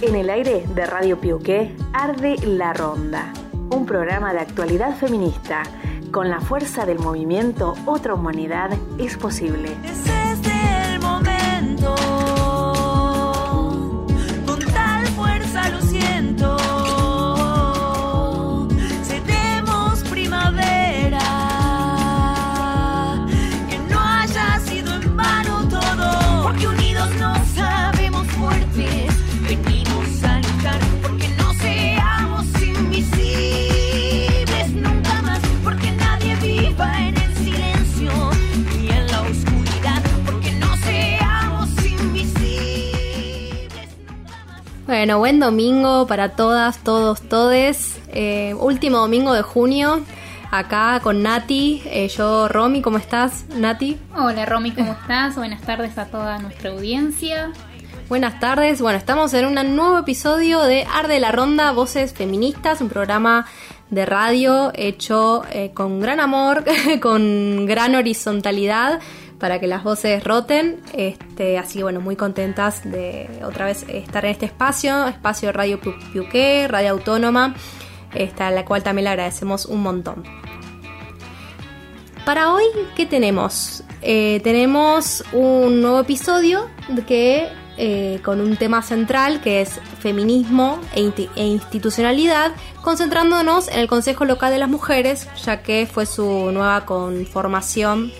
En el aire de Radio Piuqué arde La Ronda, un programa de actualidad feminista. Con la fuerza del movimiento Otra Humanidad es posible. Bueno, buen domingo para todas, todos, todes. Eh, último domingo de junio, acá con Nati. Eh, yo, Romy, ¿cómo estás, Nati? Hola Romy, ¿cómo estás? Buenas tardes a toda nuestra audiencia. Buenas tardes. Bueno, estamos en un nuevo episodio de Arde la Ronda, Voces Feministas, un programa de radio hecho eh, con gran amor, con gran horizontalidad para que las voces roten. Este, así que bueno, muy contentas de otra vez estar en este espacio, espacio Radio Piuqué, Radio Autónoma, a la cual también le agradecemos un montón. Para hoy, ¿qué tenemos? Eh, tenemos un nuevo episodio que eh, con un tema central que es feminismo e, e institucionalidad, concentrándonos en el Consejo Local de las Mujeres, ya que fue su nueva conformación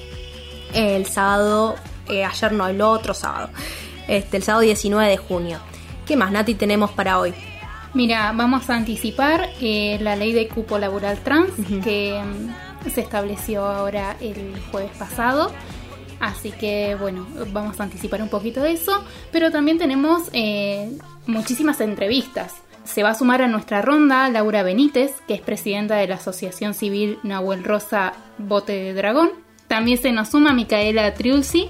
el sábado, eh, ayer no, el otro sábado, este, el sábado 19 de junio. ¿Qué más, Nati, tenemos para hoy? Mira, vamos a anticipar eh, la ley de cupo laboral trans que mm, se estableció ahora el jueves pasado. Así que bueno, vamos a anticipar un poquito de eso. Pero también tenemos eh, muchísimas entrevistas. Se va a sumar a nuestra ronda Laura Benítez, que es presidenta de la Asociación Civil Nahuel Rosa Bote de Dragón. También se nos suma Micaela Triulzi,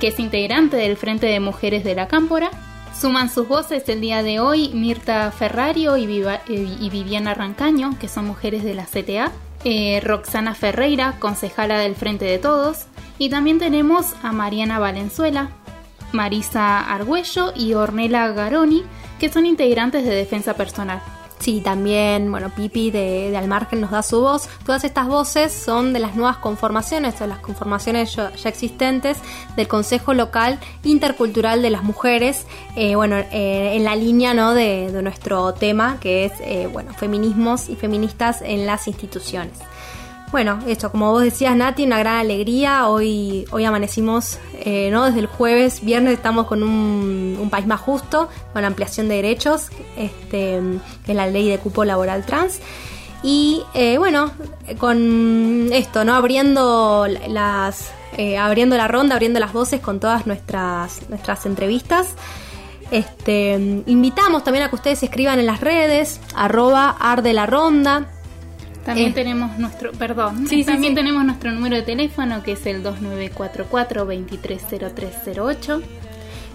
que es integrante del Frente de Mujeres de la Cámpora. Suman sus voces el día de hoy Mirta Ferrario y, eh, Viviana Rancaño, que son mujeres de la CTA. eh, Roxana Ferreira, concejala del Frente de Todos. Y también tenemos a Mariana Valenzuela, Marisa Argüello y Ornella Garoni, que son integrantes de Defensa Personal. Sí, también, bueno, Pipi de, de Almargen nos da su voz. Todas estas voces son de las nuevas conformaciones, de las conformaciones ya, existentes del Consejo Local Intercultural de las Mujeres, eh, bueno, eh, en la línea ¿no? de, de nuestro tema, que es, eh, bueno, feminismos y feministas en las instituciones. Bueno, esto, como vos decías, Nati, una gran alegría. Hoy, hoy amanecimos, eh, ¿no? Desde el jueves, viernes estamos con un, país más justo, con ampliación de derechos, este, que es la ley de cupo laboral trans. Y eh, bueno, con esto, ¿no? Abriendo las. eh, abriendo la ronda, abriendo las voces con todas nuestras, nuestras entrevistas. Este, invitamos también a que ustedes escriban en las redes, arroba arde la ronda, También Eh. tenemos nuestro, perdón, Sí, también sí. tenemos nuestro número de teléfono que es el 2944-230308.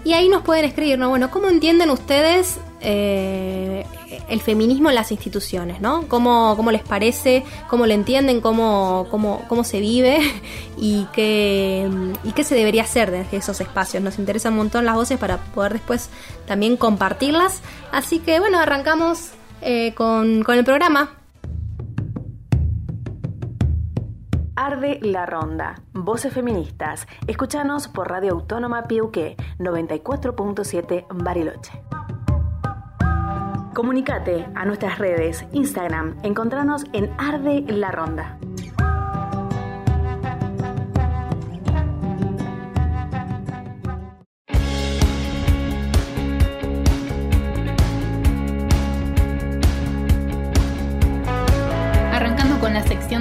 Y ahí nos pueden escribir, ¿no? Bueno, ¿cómo entienden ustedes eh, el feminismo en las instituciones, ¿no? ¿Cómo, cómo les parece? ¿Cómo lo entienden? ¿Cómo, cómo, cómo se vive? ¿Y qué, ¿Y qué se debería hacer desde esos espacios? Nos interesan un montón las voces para poder después también compartirlas. Así que, bueno, arrancamos eh, con, con el programa. Arde la Ronda, Voces Feministas. Escúchanos por Radio Autónoma Piuqué 94.7 Bariloche. Comunicate a nuestras redes, Instagram, encontranos en Arde la Ronda.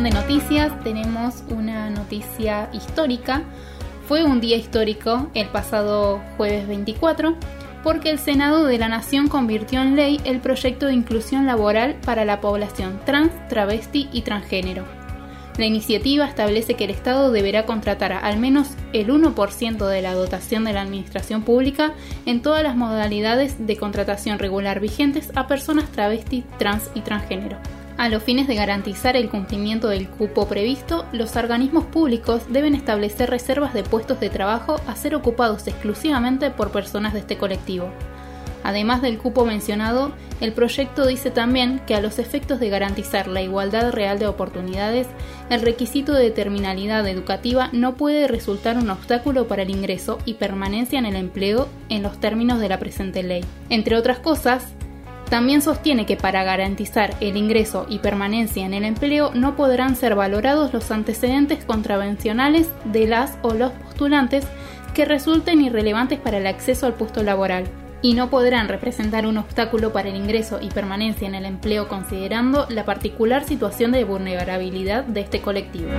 De noticias, tenemos una noticia histórica. Fue un día histórico el pasado jueves 24 porque el Senado de la Nación convirtió en ley el proyecto de inclusión laboral para la población trans, travesti y transgénero. La iniciativa establece que el Estado deberá contratar a al menos el 1% de la dotación de la administración pública en todas las modalidades de contratación regular vigentes a personas travesti, trans y transgénero. A los fines de garantizar el cumplimiento del cupo previsto, los organismos públicos deben establecer reservas de puestos de trabajo a ser ocupados exclusivamente por personas de este colectivo. Además del cupo mencionado, el proyecto dice también que a los efectos de garantizar la igualdad real de oportunidades, el requisito de terminalidad educativa no puede resultar un obstáculo para el ingreso y permanencia en el empleo en los términos de la presente ley. Entre otras cosas, también sostiene que para garantizar el ingreso y permanencia en el empleo no podrán ser valorados los antecedentes contravencionales de las o los postulantes que resulten irrelevantes para el acceso al puesto laboral y no podrán representar un obstáculo para el ingreso y permanencia en el empleo considerando la particular situación de vulnerabilidad de este colectivo.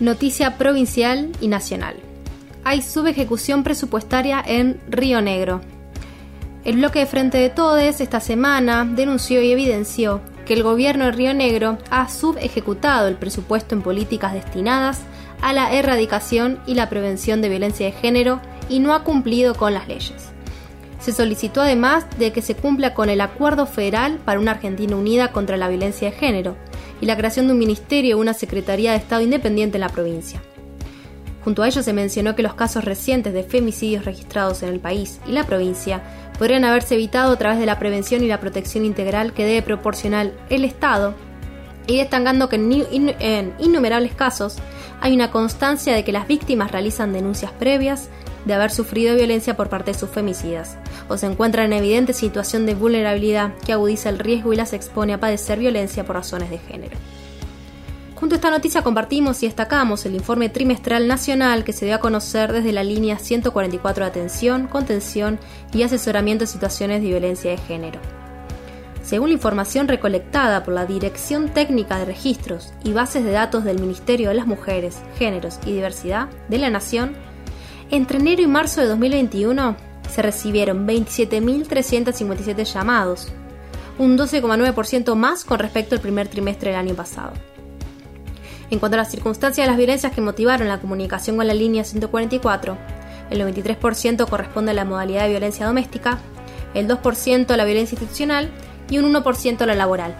Noticia provincial y nacional. Hay subejecución presupuestaria en Río Negro. El bloque de Frente de Todes esta semana denunció y evidenció que el gobierno de Río Negro ha subejecutado el presupuesto en políticas destinadas a la erradicación y la prevención de violencia de género y no ha cumplido con las leyes. Se solicitó además de que se cumpla con el Acuerdo Federal para una Argentina Unida contra la Violencia de Género y la creación de un ministerio o una Secretaría de Estado independiente en la provincia. Junto a ello se mencionó que los casos recientes de femicidios registrados en el país y la provincia podrían haberse evitado a través de la prevención y la protección integral que debe proporcionar el Estado, y destacando que en innumerables casos hay una constancia de que las víctimas realizan denuncias previas de haber sufrido violencia por parte de sus femicidas, o se encuentran en evidente situación de vulnerabilidad que agudiza el riesgo y las expone a padecer violencia por razones de género. Junto a esta noticia compartimos y destacamos el informe trimestral nacional que se dio a conocer desde la línea 144 de atención, contención y asesoramiento en situaciones de violencia de género. Según la información recolectada por la Dirección Técnica de Registros y Bases de Datos del Ministerio de las Mujeres, Géneros y Diversidad de la Nación, entre enero y marzo de 2021 se recibieron 27.357 llamados, un 12,9% más con respecto al primer trimestre del año pasado. En cuanto a las circunstancias de las violencias que motivaron la comunicación con la línea 144, el 93% corresponde a la modalidad de violencia doméstica, el 2% a la violencia institucional y un 1% a la laboral.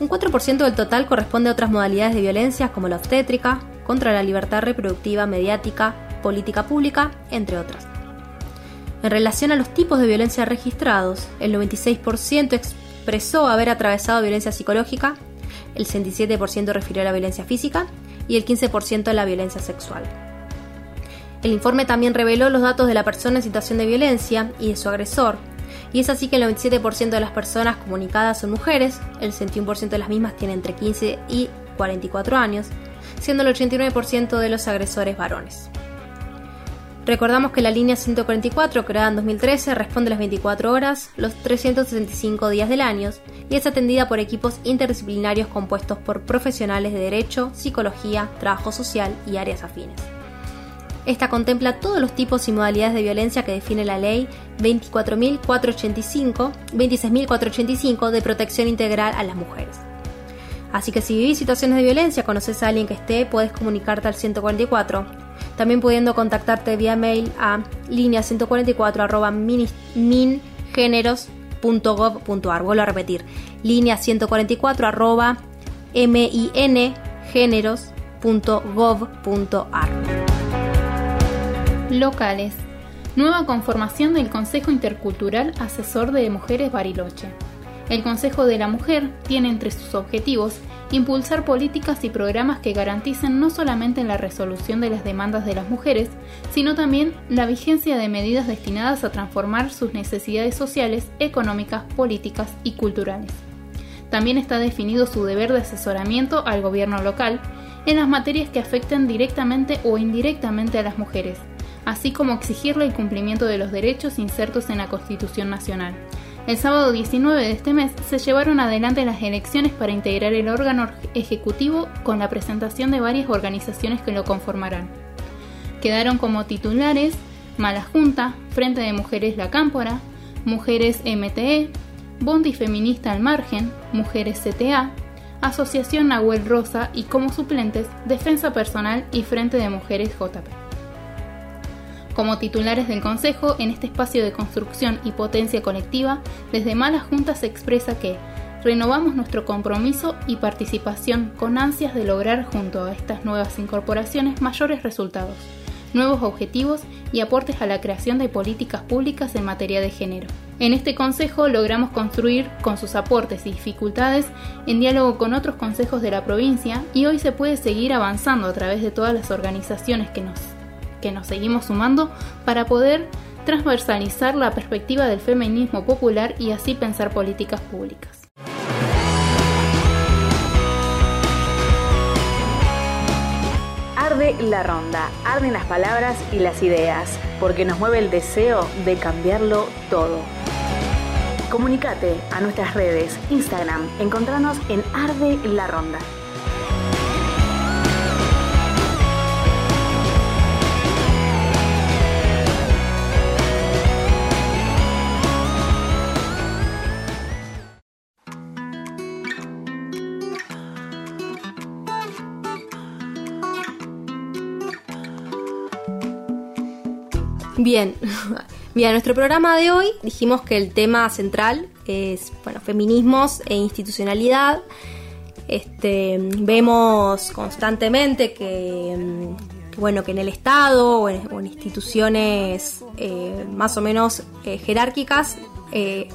Un 4% del total corresponde a otras modalidades de violencia como la obstétrica, contra la libertad reproductiva mediática, política pública, entre otras. En relación a los tipos de violencia registrados, el 96% expresó haber atravesado violencia psicológica, el 67% refirió a la violencia física y el 15% a la violencia sexual. El informe también reveló los datos de la persona en situación de violencia y de su agresor, y es así que el 97% de las personas comunicadas son mujeres, el 61% de las mismas tienen entre 15 y 44 años, siendo el 89% de los agresores varones. Recordamos que la línea 144, creada en 2013, responde las 24 horas, los 365 días del año y es atendida por equipos interdisciplinarios compuestos por profesionales de derecho, psicología, trabajo social y áreas afines. Esta contempla todos los tipos y modalidades de violencia que define la ley 24.485, 26.485 de protección integral a las mujeres. Así que si vivís situaciones de violencia, conoces a alguien que esté, puedes comunicarte al 144 también pudiendo contactarte vía mail a línea 144 mingeneros.gov.ar. Vuelvo a repetir, línea 144 arroba mingeneros.gov.ar. Locales. Nueva conformación del Consejo Intercultural Asesor de Mujeres Bariloche. El Consejo de la Mujer tiene entre sus objetivos impulsar políticas y programas que garanticen no solamente la resolución de las demandas de las mujeres, sino también la vigencia de medidas destinadas a transformar sus necesidades sociales, económicas, políticas y culturales. También está definido su deber de asesoramiento al gobierno local en las materias que afecten directamente o indirectamente a las mujeres, así como exigirle el cumplimiento de los derechos insertos en la Constitución Nacional, el sábado 19 de este mes se llevaron adelante las elecciones para integrar el órgano ejecutivo con la presentación de varias organizaciones que lo conformarán. Quedaron como titulares Mala Junta, Frente de Mujeres La Cámpora, Mujeres MTE, Bondi Feminista al Margen, Mujeres CTA, Asociación Nahuel Rosa y como suplentes Defensa Personal y Frente de Mujeres JP. Como titulares del Consejo, en este espacio de construcción y potencia colectiva, desde Mala Junta se expresa que renovamos nuestro compromiso y participación con ansias de lograr junto a estas nuevas incorporaciones mayores resultados, nuevos objetivos y aportes a la creación de políticas públicas en materia de género. En este consejo logramos construir, con sus aportes y dificultades, en diálogo con otros consejos de la provincia y hoy se puede seguir avanzando a través de todas las organizaciones que nos, que nos seguimos sumando para poder transversalizar la perspectiva del feminismo popular y así pensar políticas públicas. Arde la ronda, arden las palabras y las ideas, porque nos mueve el deseo de cambiarlo todo. Comunicate a nuestras redes, Instagram, encontranos en Arde la Ronda. Bien, bien, nuestro programa de hoy dijimos que el tema central es, bueno, feminismos e institucionalidad. Este, vemos constantemente que, mm, bueno, que en el Estado o en, instituciones eh, más o menos eh, jerárquicas eh,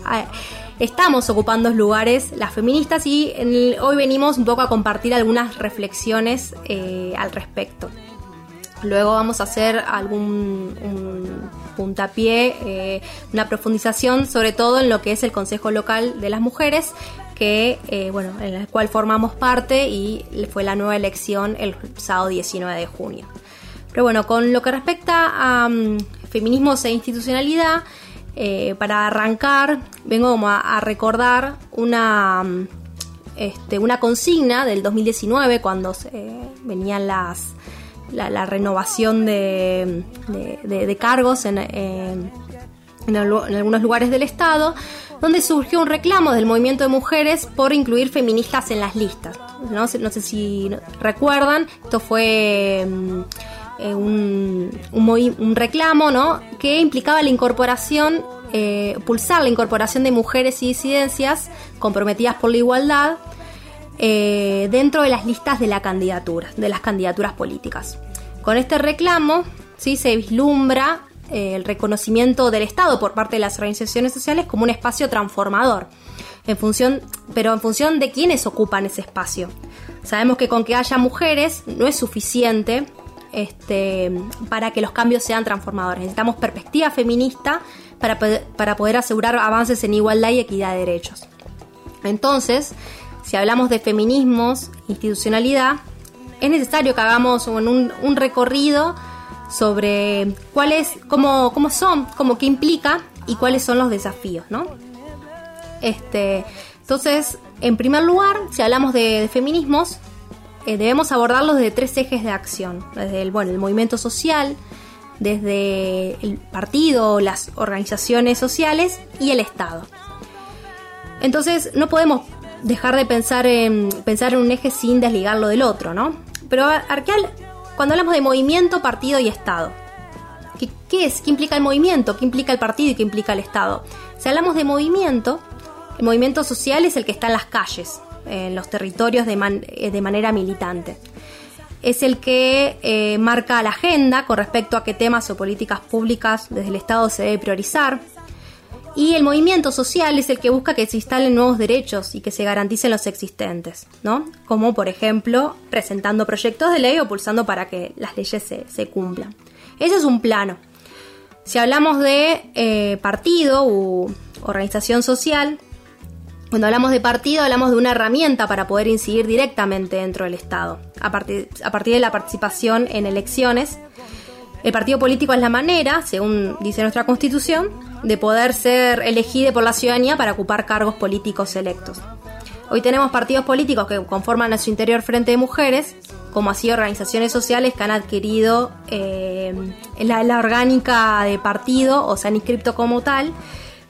estamos ocupando lugares las feministas y hoy venimos un poco a compartir algunas reflexiones al respecto. Luego vamos a hacer algún puntapié, eh, una profundización sobre todo en lo que es el Consejo Local de las Mujeres, que eh, bueno, en el cual formamos parte y fue la nueva elección el sábado 19 de junio. Pero bueno, con lo que respecta a mm, feminismos e institucionalidad, eh, para arrancar, vengo como a, recordar una, mm, este, una consigna del 2019 cuando se, venían las la, la renovación de, de- de- cargos en, en- en algu- en algunos lugares del Estado, donde surgió un reclamo del movimiento de mujeres por incluir feministas en las listas. No sé, no sé si recuerdan, esto fue mm, eh, un, un un reclamo ¿no? que implicaba la incorporación, eh, pulsar la incorporación de mujeres y disidencias comprometidas por la igualdad eh, dentro de las listas de la candidatura, de las candidaturas políticas. Con este reclamo, sí se vislumbra eh, el reconocimiento del Estado por parte de las organizaciones sociales como un espacio transformador, en función, pero en función de quienes ocupan ese espacio. Sabemos que con que haya mujeres no es suficiente este, para que los cambios sean transformadores. Necesitamos perspectiva feminista para, para poder asegurar avances en igualdad y equidad de derechos. Entonces, si hablamos de feminismos, institucionalidad, es necesario que hagamos un, recorrido sobre cuáles, cómo, cómo son, cómo qué implica y cuáles son los desafíos, ¿no? Este, entonces, en primer lugar, si hablamos de, de feminismos, eh, debemos abordarlos desde tres ejes de acción. Desde el, bueno, el movimiento social, desde el partido, las organizaciones sociales y el Estado. Entonces no podemos dejar de pensar en, pensar en un eje sin desligarlo del otro, ¿no? Pero Arqueal, cuando hablamos de movimiento, partido y Estado, ¿qué, es? ¿Qué implica el movimiento? ¿Qué implica el partido y qué implica el Estado? Si hablamos de movimiento, el movimiento social es el que está en las calles, en los territorios de, eh, de manera militante. Es el que eh, marca la agenda con respecto a qué temas o políticas públicas desde el Estado se debe priorizar, y el movimiento social es el que busca que se instalen nuevos derechos y que se garanticen los existentes, ¿no? Como por ejemplo presentando proyectos de ley o pulsando para que las leyes se, cumplan. Ese es un plano. Si hablamos de eh, partido u organización social, cuando hablamos de partido hablamos de una herramienta para poder incidir directamente dentro del Estado, a partir, a partir de la participación en elecciones el partido político es la manera, según dice nuestra constitución, de poder ser elegido por la ciudadanía para ocupar cargos políticos electos. Hoy tenemos partidos políticos que conforman a su interior frente de mujeres, como así organizaciones sociales que han adquirido eh, la, orgánica de partido o se han inscrito como tal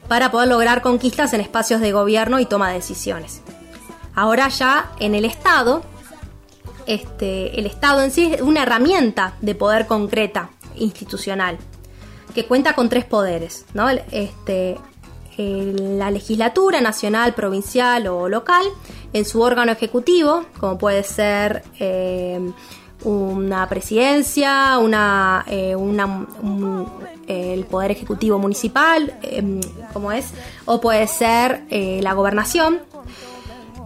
para poder lograr conquistas en espacios de gobierno y toma de decisiones. Ahora ya en el Estado, este, el Estado en sí es una herramienta de poder concreta, institucional, que cuenta con tres poderes, ¿no? Este, la legislatura nacional, provincial o local, en su órgano ejecutivo, como puede ser eh, una presidencia, una, eh, una- un- el poder ejecutivo municipal, eh, como es, o puede ser eh, la gobernación,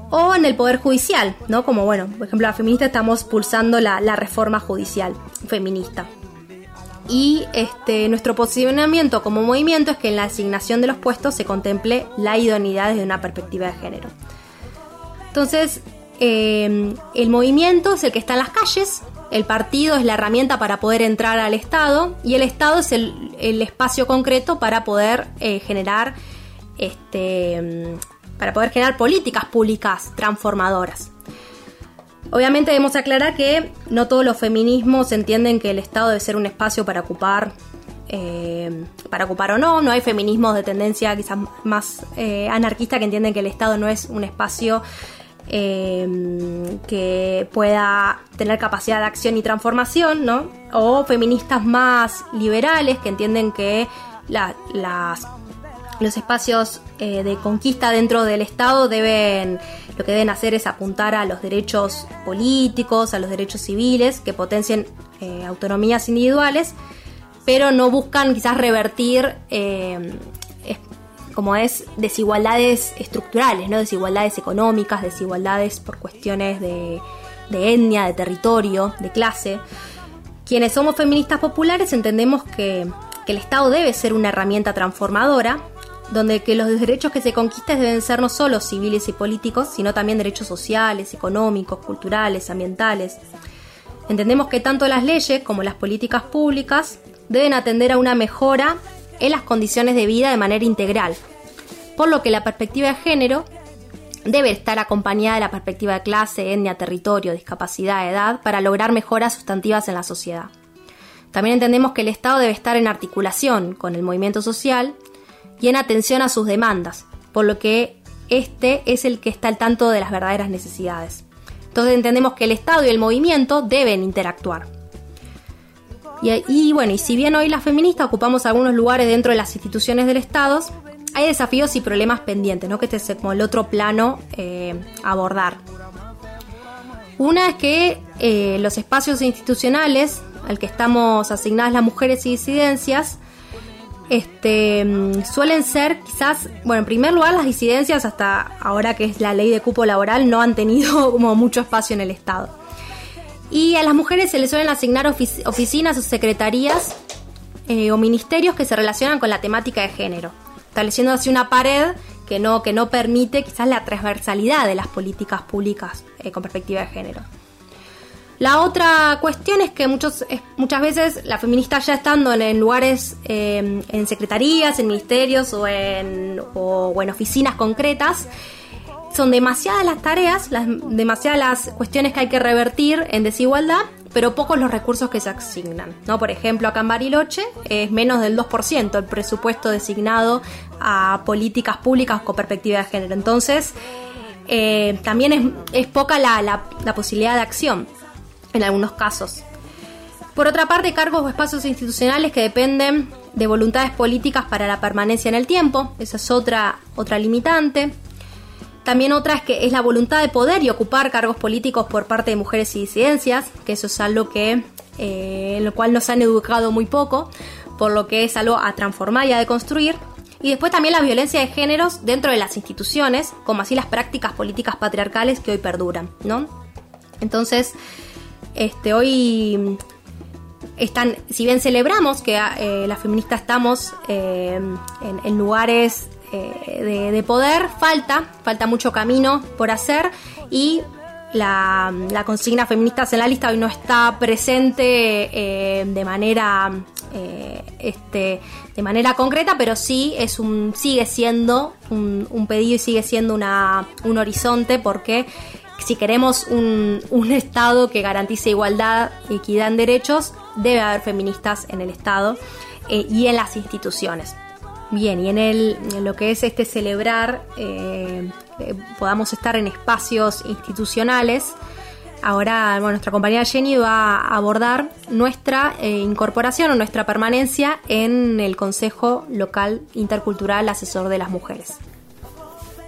o en el poder judicial, ¿no? Como bueno, por ejemplo, la feminista estamos pulsando la reforma judicial feminista. Y este, nuestro posicionamiento como movimiento es que en la asignación de los puestos se contemple la idoneidad desde una perspectiva de género. Entonces, eh, el movimiento es el que está en las calles, el partido es la herramienta para poder entrar al Estado y el Estado es el, espacio concreto para poder eh, generar este, mm, para poder generar políticas públicas transformadoras. Obviamente debemos aclarar que no todos los feminismos entienden que el Estado debe ser un espacio para ocupar, eh, para ocupar o no. No hay feminismos de tendencia quizás más eh, anarquista que entienden que el Estado no es un espacio eh, que pueda tener capacidad de acción y transformación, ¿no? O feministas más liberales que entienden que la- las los espacios eh, de conquista dentro del Estado deben, lo que deben hacer es apuntar a los derechos políticos, a los derechos civiles, que potencien eh, autonomías individuales, pero no buscan quizás revertir, eh, como es, desigualdades estructurales, ¿no? desigualdades económicas, desigualdades por cuestiones de, etnia, de territorio, de clase. Quienes somos feministas populares entendemos que el Estado debe ser una herramienta transformadora, donde que los derechos que se conquisten deben ser no solo civiles y políticos, sino también derechos sociales, económicos, culturales, ambientales. Entendemos que tanto las leyes como las políticas públicas deben atender a una mejora en las condiciones de vida de manera integral, por lo que la perspectiva de género debe estar acompañada de la perspectiva de clase, etnia, territorio, discapacidad, edad, para lograr mejoras sustantivas en la sociedad. También entendemos que el Estado debe estar en articulación con el movimiento social y en atención a sus demandas, por lo que este es el que está al tanto de las verdaderas necesidades. Entonces entendemos que el Estado y el movimiento deben interactuar. Y, bueno, y si bien hoy las feministas ocupamos algunos lugares dentro de las instituciones del Estado, hay desafíos y problemas pendientes, ¿no? que este es como el otro plano eh, abordar. Una es que eh, los espacios institucionales al que estamos asignadas las mujeres y disidencias este, suelen ser quizás, bueno, en primer lugar las disidencias hasta ahora que es la ley de cupo laboral no han tenido como mucho espacio en el Estado. Y a las mujeres se les suelen asignar ofici- oficinas o secretarías eh, o ministerios que se relacionan con la temática de género, estableciendo así una pared que no, que no permite quizás la transversalidad de las políticas públicas eh, con perspectiva de género. La otra cuestión es que muchos, muchas veces las feministas ya estando en, lugares, eh, en secretarías, en ministerios o en, o en oficinas concretas, son demasiadas las tareas, las, demasiadas las cuestiones que hay que revertir en desigualdad, pero pocos los recursos que se asignan. ¿no? Por ejemplo, acá en Bariloche es menos del 2% el presupuesto designado a políticas públicas con perspectiva de género. Entonces, eh, también es, es poca la, la- la posibilidad de acción en algunos casos. Por otra parte, cargos o espacios institucionales que dependen de voluntades políticas para la permanencia en el tiempo, esa es otra, otra limitante. También otra es que es la voluntad de poder y ocupar cargos políticos por parte de mujeres y disidencias, que eso es algo que eh, en lo cual nos han educado muy poco, por lo que es algo a transformar y a deconstruir. Y después también la violencia de géneros dentro de las instituciones, como así las prácticas políticas patriarcales que hoy perduran, ¿no? Entonces, este, hoy están, si bien celebramos que eh, las feministas estamos eh, en, lugares eh, de, de poder, falta, falta mucho camino por hacer y la, consigna feministas en la lista hoy no está presente de manera este, de manera concreta, pero sí es un sigue siendo un, un pedido y sigue siendo una, un horizonte porque si queremos un, Estado que garantice igualdad, equidad en derechos, debe haber feministas en el Estado eh, y en las instituciones. Bien, y en, el, lo que es este celebrar, eh, eh, podamos estar en espacios institucionales. Ahora, bueno, nuestra compañera Jenny va a abordar nuestra incorporación o nuestra permanencia en el Consejo Local Intercultural Asesor de las Mujeres.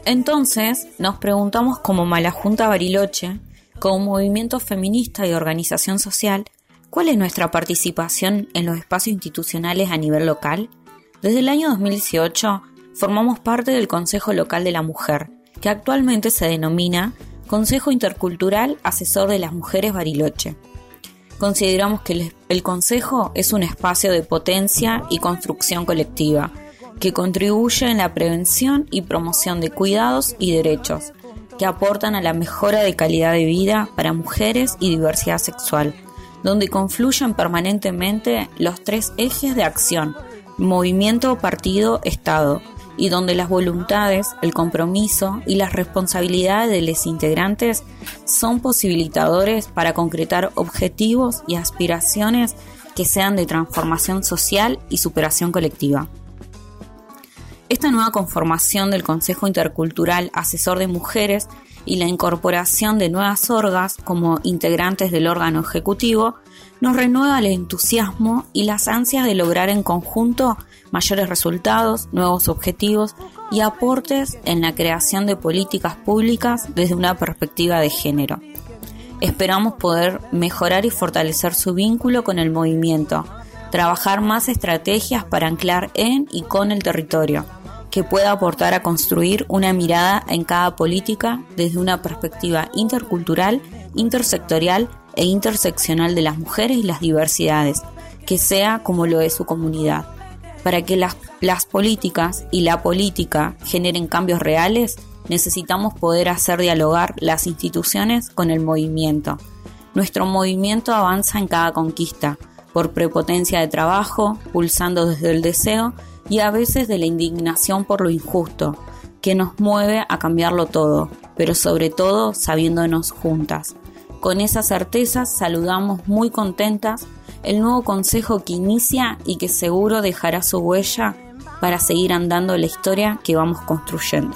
Entonces nos preguntamos como Malajunta Bariloche como movimiento feminista y organización social, ¿cuál es nuestra participación en los espacios institucionales a nivel local? Desde el año 2018 formamos parte del Consejo Local de la Mujer, que actualmente se denomina Consejo Intercultural Asesor de las Mujeres Bariloche. Consideramos que el, el Consejo es un espacio de potencia y construcción colectiva, que contribuye en la prevención y promoción de cuidados y derechos, que aportan a la mejora de calidad de vida para mujeres y diversidad sexual, donde confluyen permanentemente los tres ejes de acción, movimiento, partido, Estado, y donde las voluntades, el compromiso y las responsabilidades de los integrantes son posibilitadores para concretar objetivos y aspiraciones que sean de transformación social y superación colectiva. Esta nueva conformación del Consejo Intercultural Asesor de Mujeres y la incorporación de nuevas orgas como integrantes del órgano ejecutivo nos renueva el entusiasmo y las ansias de lograr en conjunto mayores resultados, nuevos objetivos y aportes en la creación de políticas públicas desde una perspectiva de género. Esperamos poder mejorar y fortalecer su vínculo con el movimiento, trabajar más estrategias para anclar en y con el territorio, que pueda aportar a construir una mirada en cada política desde una perspectiva intercultural, intersectorial e interseccional de las mujeres y las diversidades, que sea como lo es su comunidad. Para que las, las políticas y la política generen cambios reales, necesitamos poder hacer dialogar las instituciones con el movimiento. Nuestro movimiento avanza en cada conquista, por prepotencia de trabajo, pulsando desde el deseo y a veces de la indignación por lo injusto, que nos mueve a cambiarlo todo, pero sobre todo sabiéndonos juntas. Con esa certeza saludamos muy contentas el nuevo consejo que inicia y que seguro dejará su huella para seguir andando la historia que vamos construyendo.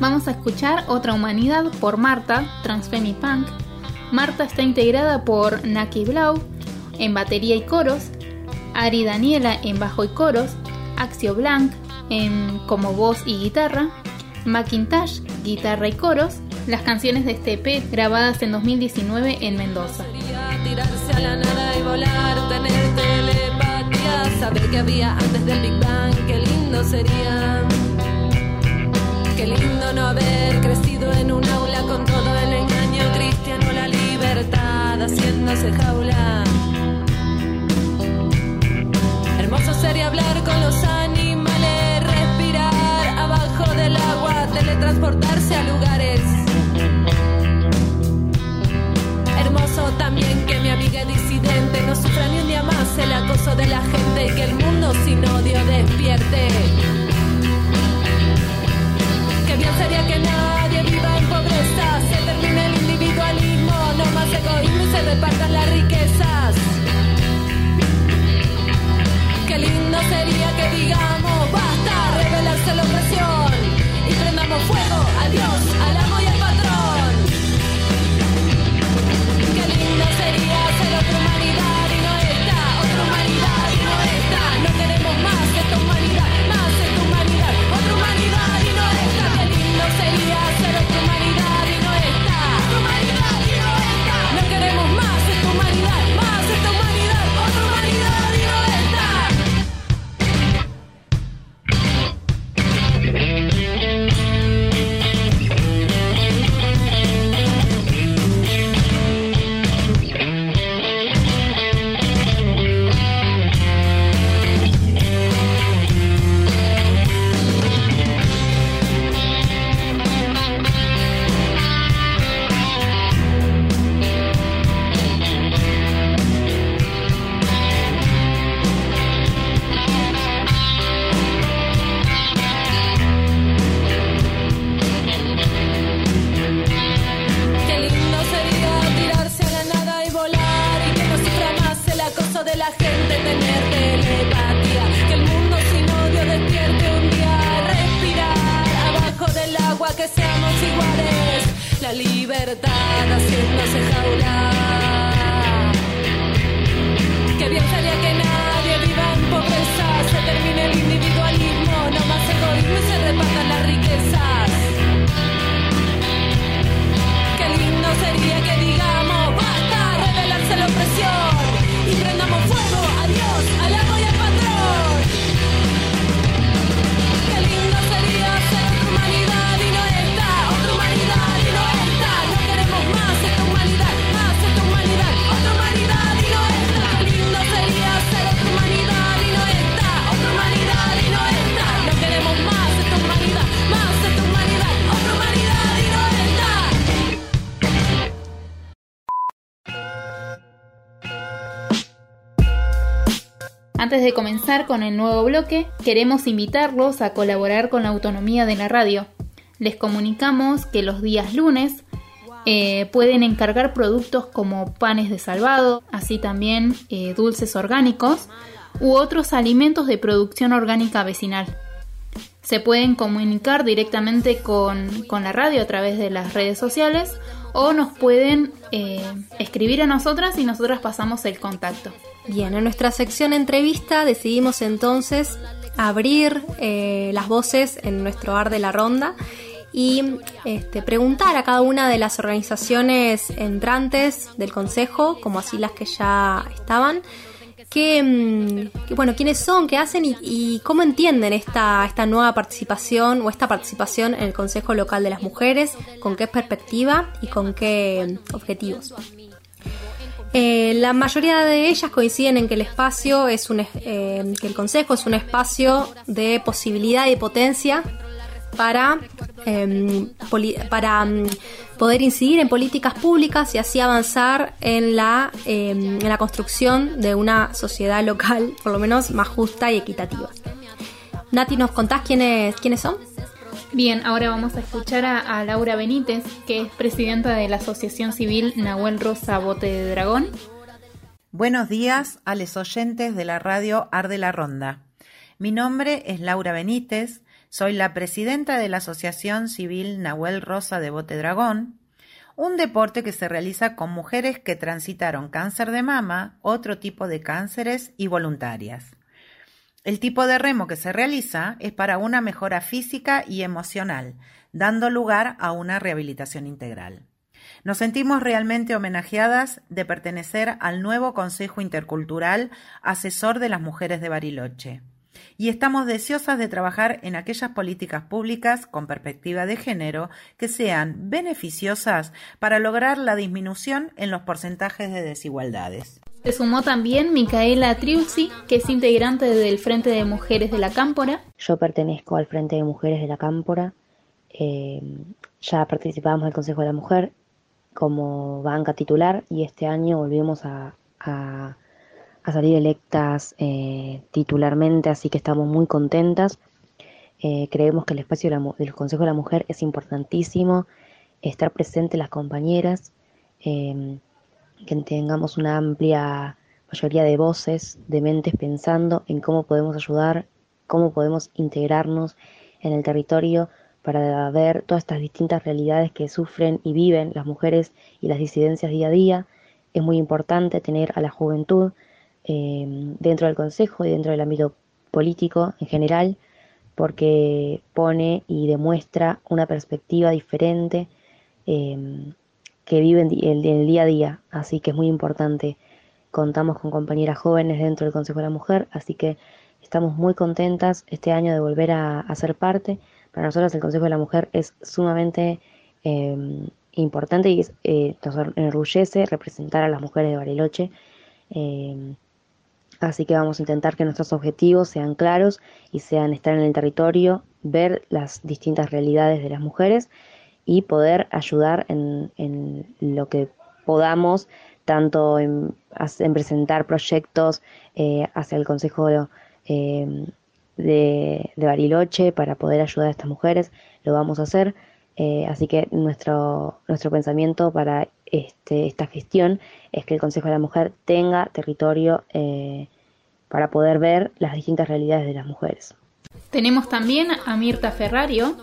Vamos a escuchar Otra Humanidad por Marta, Transfemipunk. Marta está integrada por Naki Blau en batería y coros, Ari Daniela en bajo y coros, Axio Blanc en como voz y guitarra, Macintosh, guitarra y coros, las canciones de este grabadas en 2019 en Mendoza. Qué lindo no haber crecido en un aula con todo haciéndose jaula. Hermoso sería hablar con los animales, respirar abajo del agua, teletransportarse a lugares. Hermoso también que mi amiga disidente no sufra ni un día más el acoso de la gente y que el mundo sin odio despierte. Qué bien sería que nadie viva en pobreza, se termine el egoísmo se repartan las riquezas. Qué lindo sería que digamos basta revelarse la opresión y prendamos fuego al Dios, al amo Antes de comenzar con el nuevo bloque, queremos invitarlos a colaborar con la autonomía de la radio. Les comunicamos que los días lunes eh, pueden encargar productos como panes de salvado, así también eh, dulces orgánicos u otros alimentos de producción orgánica vecinal. Se pueden comunicar directamente con, con la radio a través de las redes sociales o nos pueden eh, escribir a nosotras y nosotras pasamos el contacto. Bien, en nuestra sección entrevista decidimos entonces abrir eh, las voces en nuestro bar de la ronda y este, preguntar a cada una de las organizaciones entrantes del Consejo, como así las que ya estaban, qué, mm, qué- bueno, quiénes son, qué hacen y, cómo entienden esta, esta nueva participación o esta participación en el Consejo Local de las Mujeres, con qué perspectiva y con qué mm, objetivos. Eh, la mayoría de ellas coinciden en que el espacio es un, eh, que el consejo es un espacio de posibilidad y potencia para, em, poli- para mm, poder incidir en políticas públicas y así avanzar en la, em, en la construcción de una sociedad local, por lo menos más justa y equitativa. Nati, ¿nos contás quiénes, quiénes son? Bien, ahora vamos a escuchar a, a Laura Benítez, que es presidenta de la Asociación Civil Nahuel Rosa Bote de Dragón. Buenos días a los oyentes de la radio Arde la Ronda. Mi nombre es Laura Benítez, soy la presidenta de la Asociación Civil Nahuel Rosa de Bote Dragón, un deporte que se realiza con mujeres que transitaron cáncer de mama, otro tipo de cánceres y voluntarias. El tipo de remo que se realiza es para una mejora física y emocional, dando lugar a una rehabilitación integral. Nos sentimos realmente homenajeadas de pertenecer al nuevo Consejo Intercultural Asesor de las Mujeres de Bariloche. Y estamos deseosas de trabajar en aquellas políticas públicas con perspectiva de género que sean beneficiosas para lograr la disminución en los porcentajes de desigualdades. Se sumó también Micaela Triulzi, que es integrante del Frente de Mujeres de la Cámpora. Yo pertenezco al Frente de Mujeres de la Cámpora. eh, ya participábamos del Consejo de la Mujer como banca titular y este año volvimos a, a- a salir electas eh, titularmente, así que estamos muy contentas. Eh, creemos que el espacio de del Consejo de la Mujer es importantísimo, estar presentes las compañeras, eh, que tengamos una amplia mayoría de voces, de mentes pensando en cómo podemos ayudar, cómo podemos integrarnos en el territorio para ver todas estas distintas realidades que sufren y viven las mujeres y las disidencias día a día. Es muy importante tener a la juventud eh, dentro del Consejo y dentro del ámbito político en general, porque pone y demuestra una perspectiva diferente eh, que viven di- el, día a día. Así que es muy importante. Contamos con compañeras jóvenes dentro del Consejo de la Mujer, así que estamos muy contentas este año de volver a, ser parte. Para nosotros el Consejo de la Mujer es sumamente eh, importante y es, eh, nos enorgullece representar a las mujeres de Bariloche. Así que vamos a intentar que nuestros objetivos sean claros y sean estar en el territorio, ver las distintas realidades de las mujeres y poder ayudar en, en lo que podamos, tanto en, en presentar proyectos eh, hacia el Consejo eh, de, de, Bariloche para poder ayudar a estas mujeres, lo vamos a hacer. Eh, así que nuestro, nuestro pensamiento para este, esta gestión es que el Consejo de la Mujer tenga territorio eh, para poder ver las distintas realidades de las mujeres. Tenemos también a Mirta Ferrario,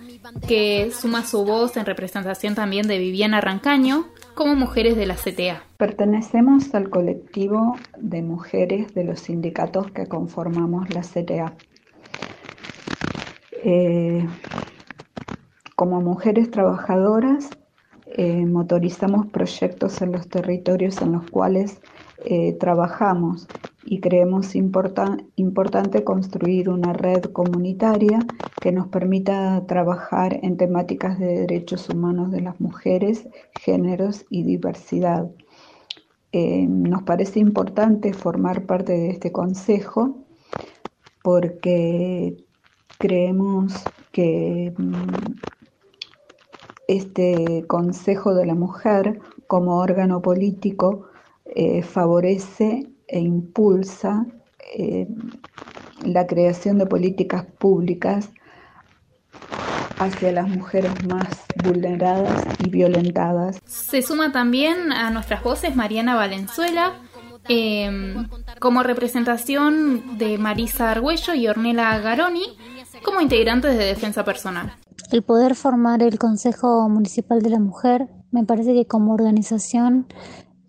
que suma su voz en representación también de Viviana Rancaño como mujeres de la CTA. Pertenecemos al colectivo de mujeres de los sindicatos que conformamos la CTA. Eh, como mujeres trabajadoras, eh, motorizamos proyectos en los territorios en los cuales eh, trabajamos y creemos importan, importante construir una red comunitaria que nos permita trabajar en temáticas de derechos humanos de las mujeres, géneros y diversidad. Eh, nos parece importante formar parte de este consejo porque creemos que este Consejo de la Mujer como órgano político eh, favorece e impulsa eh, la creación de políticas públicas hacia las mujeres más vulneradas y violentadas. Se suma también a nuestras voces Mariana Valenzuela, eh, como representación de Marisa Argüello y Ornella Garoni, como integrantes de Defensa Personal. El poder formar el Consejo Municipal de la Mujer me parece que como organización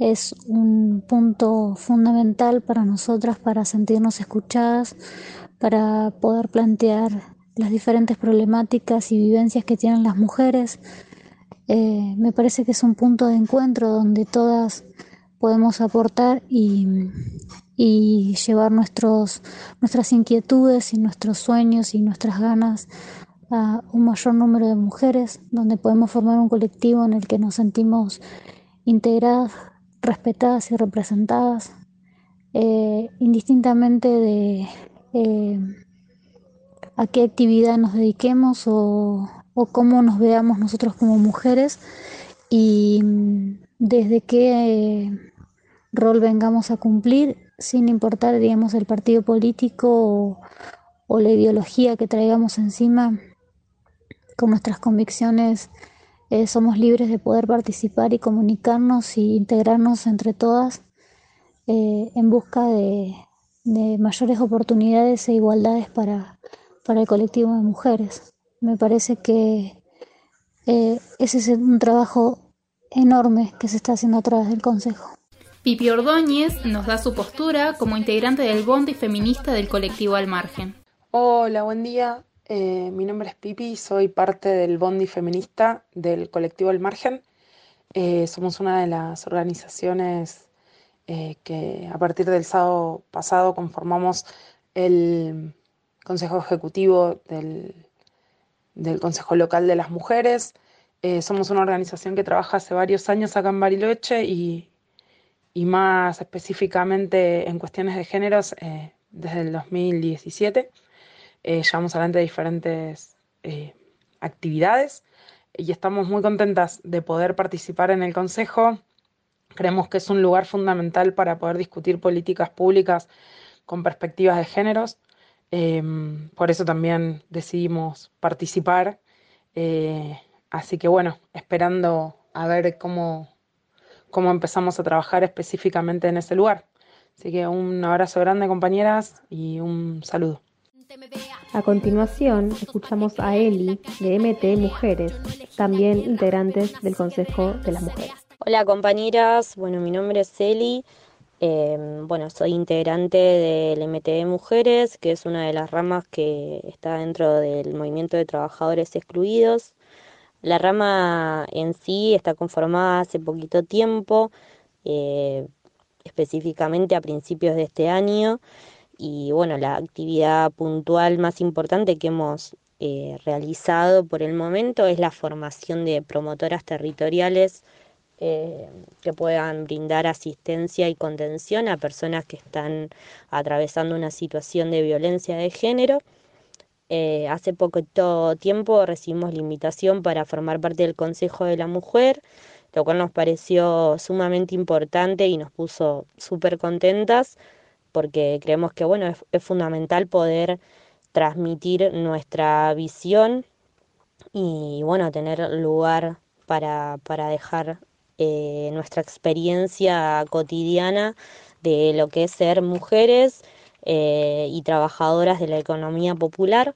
es un punto fundamental para nosotras para sentirnos escuchadas, para poder plantear las diferentes problemáticas y vivencias que tienen las mujeres. Eh, me parece que es un punto de encuentro donde todas podemos aportar y, llevar nuestras inquietudes y nuestros sueños y nuestras ganas a un mayor número de mujeres, donde podemos formar un colectivo en el que nos sentimos integradas, respetadas y representadas, eh, indistintamente de eh, a qué actividad nos dediquemos o, o cómo nos veamos nosotros como mujeres y mm, desde qué eh, rol vengamos a cumplir, sin importar, digamos, el partido político o, o la ideología que traigamos encima, con nuestras convicciones eh, somos libres de poder participar y comunicarnos y integrarnos entre todas eh, en busca de, de mayores oportunidades e igualdades para, para el colectivo de mujeres. Me parece que eh, ese es un trabajo enorme que se está haciendo a través del Consejo. Pipi Ordóñez nos da su postura como integrante del Bondi Feminista del colectivo Al Margen. Hola, buen día. Eh, mi nombre es Pipi, soy parte del Bondi Feminista del colectivo Al Margen. Eh, somos una de las organizaciones eh, que a partir del sábado pasado conformamos el Consejo Ejecutivo del, del Consejo Local de las Mujeres. Somos una organización que trabaja hace varios años acá en Bariloche y, y más específicamente en cuestiones de géneros desde el 2017. Eh, llevamos adelante diferentes eh, actividades y estamos muy contentas de poder participar en el Consejo. Creemos que es un lugar fundamental para poder discutir políticas públicas con perspectivas de géneros. Eh, por eso también decidimos participar. Eh, así que bueno, esperando a ver cómo, cómo empezamos a trabajar específicamente en ese lugar. Así que un abrazo grande compañeras y un saludo. A continuación, escuchamos a Eli de MT Mujeres, también integrantes del Consejo de las Mujeres. Hola compañeras, bueno, mi nombre es Eli, eh, bueno, soy integrante del MTE Mujeres, que es una de las ramas que está dentro del movimiento de trabajadores excluidos. La rama en sí está conformada hace poquito tiempo, eh, específicamente a principios de este año, y bueno, la actividad puntual más importante que hemos eh, realizado por el momento es la formación de promotoras territoriales eh, que puedan brindar asistencia y contención a personas que están atravesando una situación de violencia de género. Eh, hace poco tiempo recibimos la invitación para formar parte del Consejo de la Mujer, lo cual nos pareció sumamente importante y nos puso súper contentas porque creemos que bueno, es, fundamental poder transmitir nuestra visión y bueno, tener lugar para, para dejar eh, nuestra experiencia cotidiana de lo que es ser mujeres eh, y trabajadoras de la economía popular.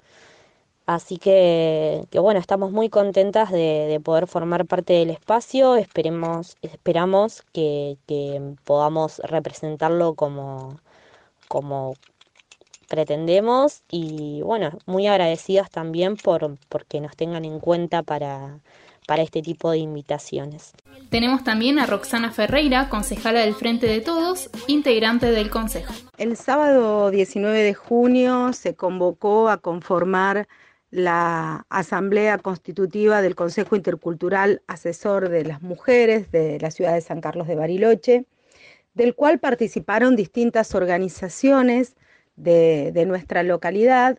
Así que, bueno, estamos muy contentas de, de, poder formar parte del espacio. Esperemos, esperamos que podamos representarlo como, como pretendemos y bueno, muy agradecidas también por porque nos tengan en cuenta para, para este tipo de invitaciones. Tenemos también a Roxana Ferreira, concejala del Frente de Todos, integrante del Consejo. El sábado 19 de junio se convocó a conformar la Asamblea Constitutiva del Consejo Intercultural Asesor de las Mujeres de la ciudad de San Carlos de Bariloche, del cual participaron distintas organizaciones de, nuestra localidad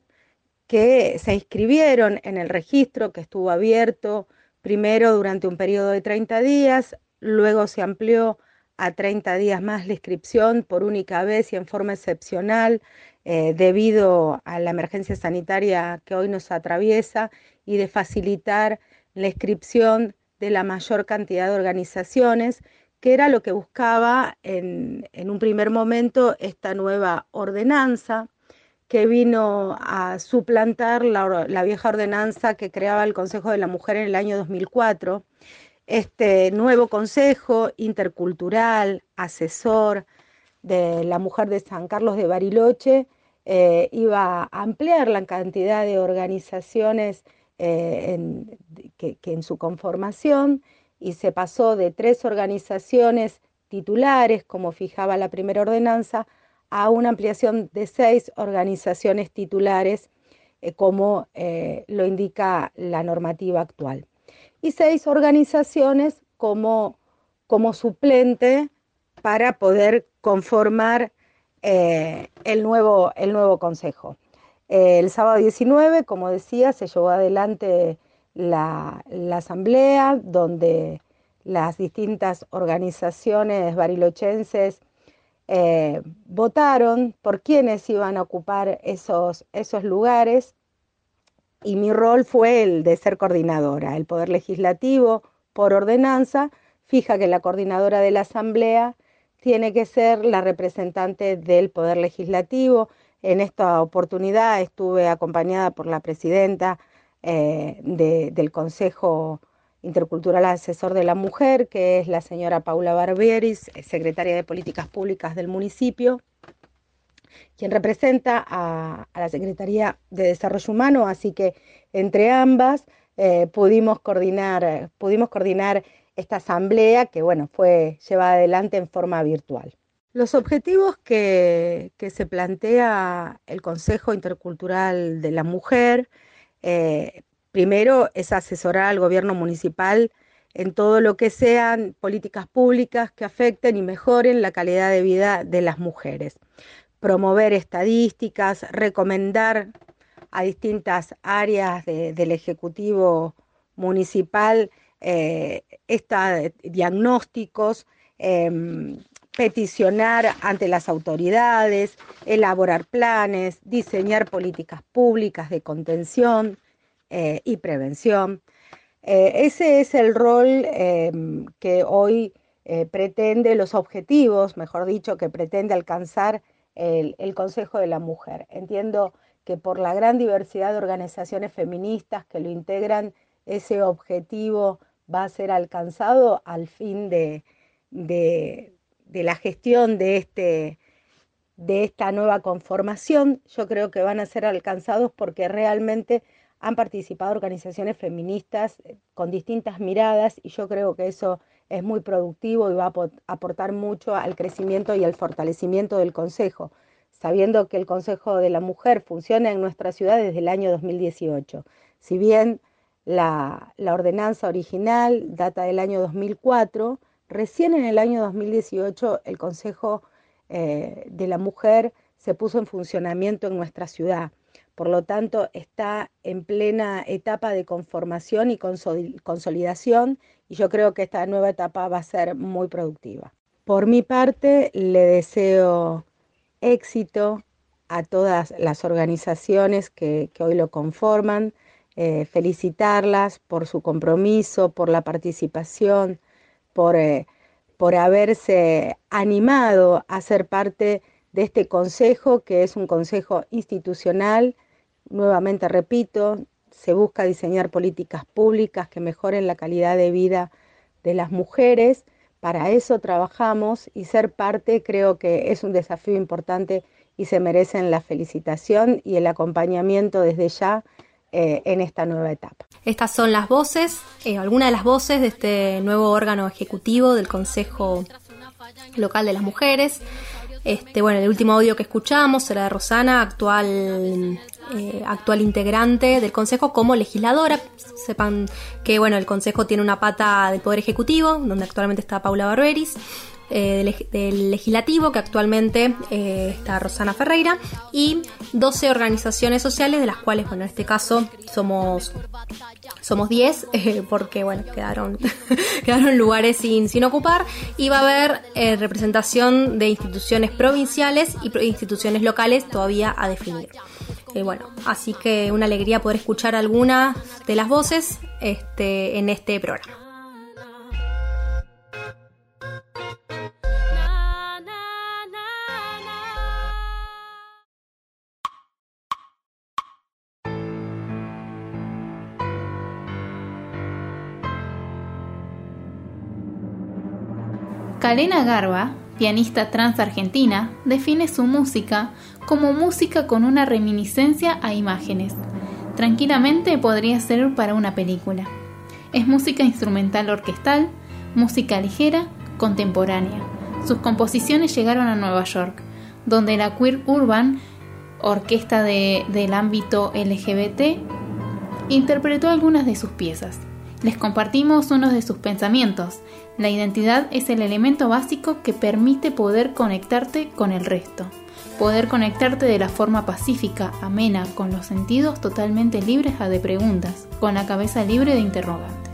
que se inscribieron en el registro que estuvo abierto primero durante un periodo de 30 días, luego se amplió a 30 días más la inscripción por única vez y en forma excepcional eh, debido a la emergencia sanitaria que hoy nos atraviesa y de facilitar la inscripción de la mayor cantidad de organizaciones, que era lo que buscaba en, en un primer momento esta nueva ordenanza que vino a suplantar la, la, vieja ordenanza que creaba el Consejo de la Mujer en el año 2004. Este nuevo Consejo intercultural, asesor de la mujer de San Carlos de Bariloche, eh, iba a ampliar la cantidad de organizaciones eh, que en su conformación y se pasó de tres organizaciones titulares, como fijaba la primera ordenanza, a una ampliación de seis organizaciones titulares, eh, como eh, lo indica la normativa actual. Y seis organizaciones como, como suplente para poder conformar eh, el, nuevo, el nuevo consejo. el sábado 19, como decía, se llevó adelante la, asamblea donde las distintas organizaciones barilochenses eh, votaron por quiénes iban a ocupar esos, esos lugares y mi rol fue el de ser coordinadora. El Poder Legislativo, por ordenanza, fija que la coordinadora de la Asamblea tiene que ser la representante del Poder Legislativo. En esta oportunidad estuve acompañada por la presidenta eh, de, del Consejo intercultural asesor de la mujer, que es la señora Paula Barbieris, secretaria de Políticas Públicas del municipio, quien representa a, la Secretaría de Desarrollo Humano, así que entre ambas eh, pudimos, coordinar, esta asamblea que bueno, fue llevada adelante en forma virtual. Los objetivos que se plantea el Consejo Intercultural de la Mujer eh, Primero es asesorar al gobierno municipal en todo lo que sean políticas públicas que afecten y mejoren la calidad de vida de las mujeres. Promover estadísticas, recomendar a distintas áreas de, del Ejecutivo Municipal eh, esta, diagnósticos, eh, peticionar ante las autoridades, elaborar planes, diseñar políticas públicas de contención, eh, y prevención. Eh, ese es el rol eh, que hoy pretende, los objetivos, mejor dicho, que pretende alcanzar el, Consejo de la Mujer. Entiendo que por la gran diversidad de organizaciones feministas que lo integran, ese objetivo va a ser alcanzado al fin de, de la gestión de, este, de esta nueva conformación. Yo creo que van a ser alcanzados porque realmente han participado organizaciones feministas eh, con distintas miradas y yo creo que eso es muy productivo y va a aportar mucho al crecimiento y al fortalecimiento del Consejo, sabiendo que el Consejo de la Mujer funciona en nuestra ciudad desde el año 2018. Si bien la, la ordenanza original data del año 2004, recién en el año 2018 el Consejo eh, de la Mujer se puso en funcionamiento en nuestra ciudad. Por lo tanto, está en plena etapa de conformación y consolidación y yo creo que esta nueva etapa va a ser muy productiva. Por mi parte, le deseo éxito a todas las organizaciones que, hoy lo conforman, eh, felicitarlas por su compromiso, por la participación, por, eh, por haberse animado a ser parte de este consejo, que es un consejo institucional Nuevamente repito, se busca diseñar políticas públicas que mejoren la calidad de vida de las mujeres. Para eso trabajamos y ser parte creo que es un desafío importante y se merecen la felicitación y el acompañamiento desde ya eh, en esta nueva etapa. Estas son las voces, eh, algunas de las voces de este nuevo órgano ejecutivo del Consejo Local de las Mujeres. Este, bueno, el último audio que escuchamos era de Rosana, actual eh, actual integrante del Consejo como legisladora. Sepan que bueno, el Consejo tiene una pata del Poder Ejecutivo, donde actualmente está Paula Barberis. Eh, del, legislativo, que actualmente eh, está Rosana Ferreira, y 12 organizaciones sociales, de las cuales, bueno, en este caso somos somos 10, eh, porque bueno, quedaron, quedaron lugares sin, sin ocupar, y va a haber representación de instituciones provinciales y instituciones locales todavía a definir. Eh, bueno, así que una alegría poder escuchar algunas de las voces este, en este programa. Kalena Garba, pianista trans argentina, define su música como música con una reminiscencia a imágenes. Tranquilamente podría ser para una película. Es música instrumental orquestal, música ligera, contemporánea. Sus composiciones llegaron a Nueva York, donde la Queer Urban, orquesta de- del ámbito LGBT, interpretó algunas de sus piezas. Les compartimos uno de sus pensamientos. La identidad es el elemento básico que permite poder conectarte con el resto. Poder conectarte de la forma pacífica, amena, con los sentidos totalmente libres de preguntas, con la cabeza libre de interrogantes.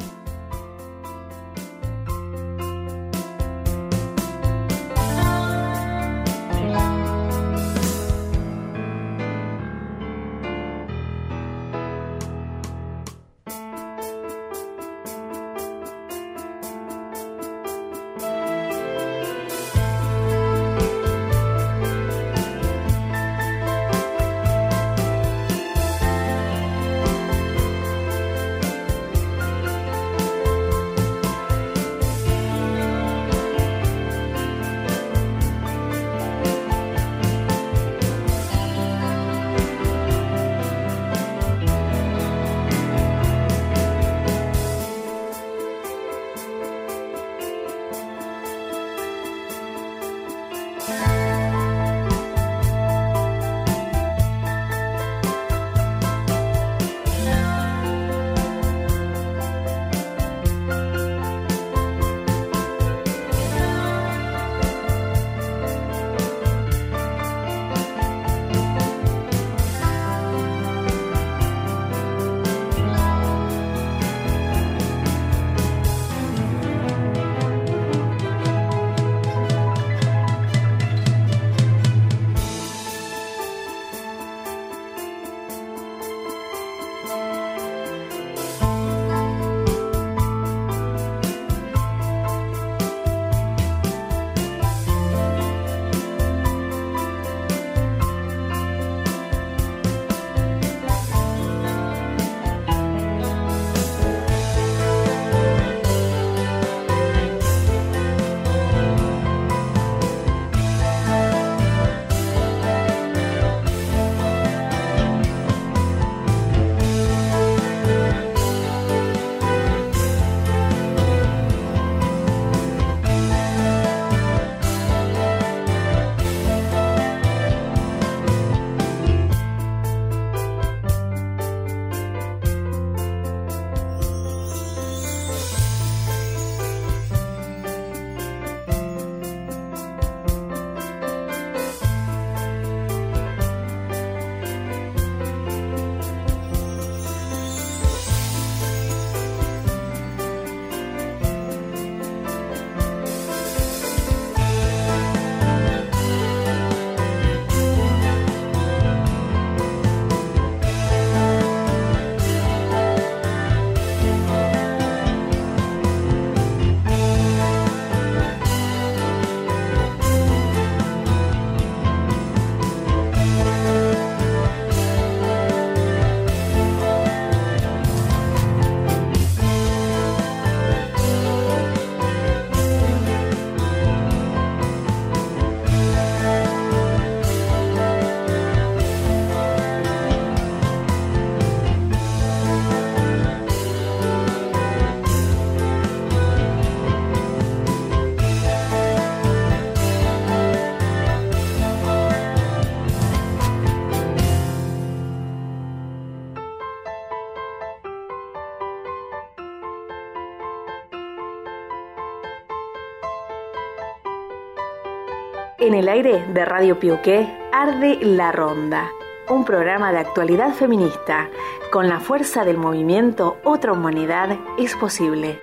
En el aire de Radio Piuqué arde La Ronda, un programa de actualidad feminista. Con la fuerza del movimiento Otra Humanidad es posible.